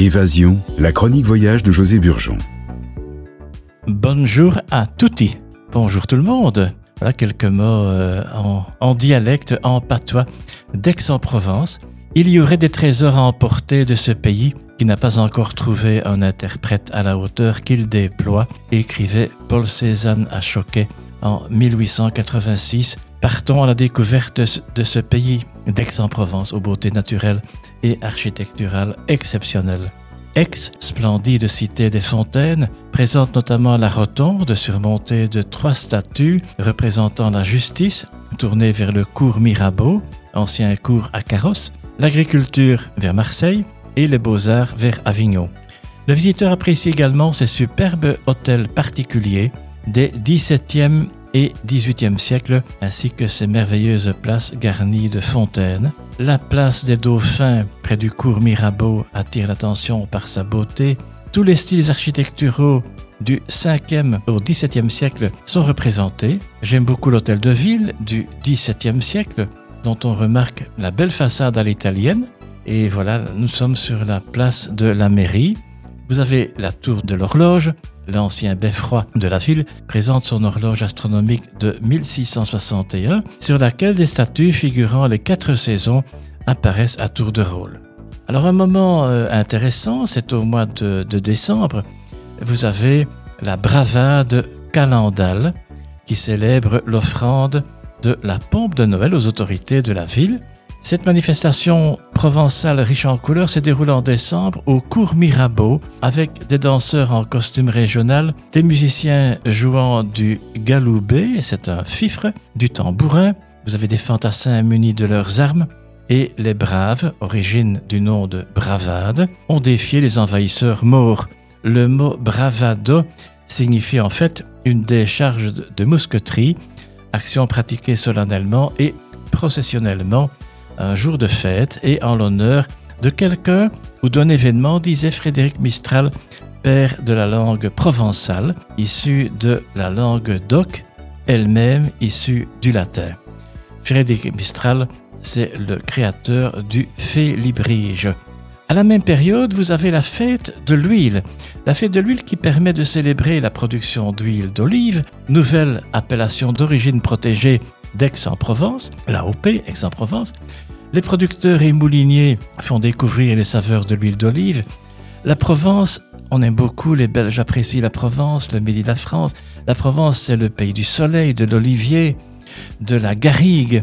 Évasion, la chronique voyage de José Burgeon. Bonjour à tutti. Bonjour tout le monde. Voilà quelques mots euh, en, en, dialecte, en patois d'Aix-en-Provence. Il y aurait des trésors à emporter de ce pays qui n'a pas encore trouvé un interprète à la hauteur qu'il déploie, écrivait Paul Cézanne à Choquet en 1886. Partons à la découverte de ce pays d'Aix-en-Provence aux beautés naturelles et architecturales exceptionnelles. Aix, splendide cité des fontaines, présente notamment la rotonde surmontée de trois statues représentant la justice, tournée vers le cours Mirabeau, ancien cours à carrosse, l'agriculture vers Marseille et les beaux-arts vers Avignon. Le visiteur apprécie également ces superbes hôtels particuliers des 17e et 18e siècles, ainsi que ces merveilleuses places garnies de fontaines. La place des Dauphins, près du cours Mirabeau, attire l'attention par sa beauté. Tous les styles architecturaux du 5e au 17e siècle sont représentés. J'aime beaucoup l'hôtel de ville du 17e siècle, dont on remarque la belle façade à l'italienne. Et voilà, nous sommes sur la place de la mairie. Vous avez la tour de l'horloge, l'ancien beffroi de la ville, présente son horloge astronomique de 1661, sur laquelle des statues figurant les quatre saisons apparaissent à tour de rôle. Alors un moment euh, intéressant, c'est au mois de, de, décembre, vous avez la bravade calendale qui célèbre l'offrande de la pompe de Noël aux autorités de la ville. Cette manifestation provençale riche en couleurs se déroule en décembre au cours Mirabeau avec des danseurs en costume régional, des musiciens jouant du galoubé, c'est un fifre, du tambourin, vous avez des fantassins munis de leurs armes, et les braves, origine du nom de bravade, ont défié les envahisseurs morts. Le mot bravado signifie en fait une décharge de mousqueterie, action pratiquée solennellement et processionnellement un jour de fête et en l'honneur de quelqu'un ou d'un événement, disait Frédéric Mistral, père de la langue provençale, issue de la langue d'oc, elle-même issue du latin. Frédéric Mistral, c'est le créateur du félibrige. À la même période, vous avez la fête de l'huile. La fête de l'huile qui permet de célébrer la production d'huile d'olive, nouvelle appellation d'origine protégée d'Aix-en-Provence, l'AOP Aix-en-Provence, les producteurs et mouliniers font découvrir les saveurs de l'huile d'olive. La Provence, on aime beaucoup, les Belges apprécient la Provence, le Midi de la France. La Provence, c'est le pays du soleil, de l'olivier, de la garrigue.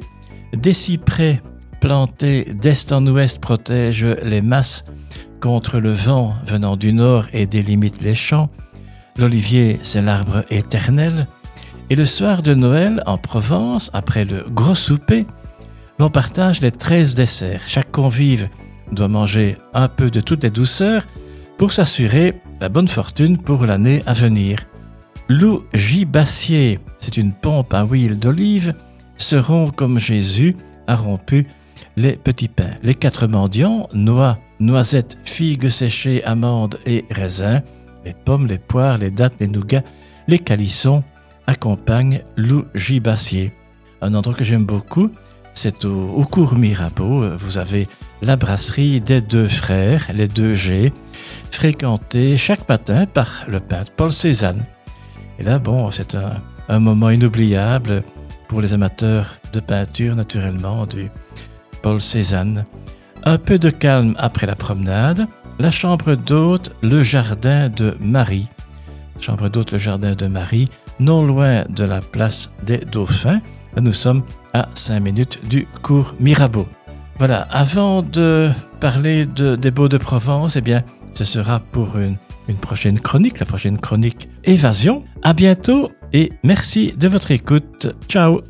Des cyprès plantés d'est en ouest protègent les masses contre le vent venant du nord et délimitent les champs. L'olivier, c'est l'arbre éternel. Et le soir de Noël, en Provence, après le gros souper, l'on partage les 13 desserts. Chaque convive doit manger un peu de toutes les douceurs pour s'assurer la bonne fortune pour l'année à venir. L'ougibassier, c'est une pompe à huile d'olive, seront comme Jésus a rompu les petits pains. Les quatre mendiants, noix, noisettes, figues séchées, amandes et raisins, les pommes, les poires, les dattes, les nougats, les calissons accompagnent l'ougibassier. Un endroit que j'aime beaucoup, c'est au, cours Mirabeau. Vous avez la brasserie des deux frères, les deux G, fréquentée chaque matin par le peintre Paul Cézanne. Et là, bon, c'est un, moment inoubliable pour les amateurs de peinture, naturellement, du Paul Cézanne. Un peu de calme après la promenade. La chambre d'hôte, le jardin de Marie. Chambre d'hôte, le jardin de Marie, non loin de la place des Dauphins. Nous sommes à 5 minutes du cours Mirabeau. Voilà, avant de parler de, des Beaux de Provence, eh bien, ce sera pour une, une prochaine chronique, la prochaine chronique Évasion. À bientôt et merci de votre écoute. Ciao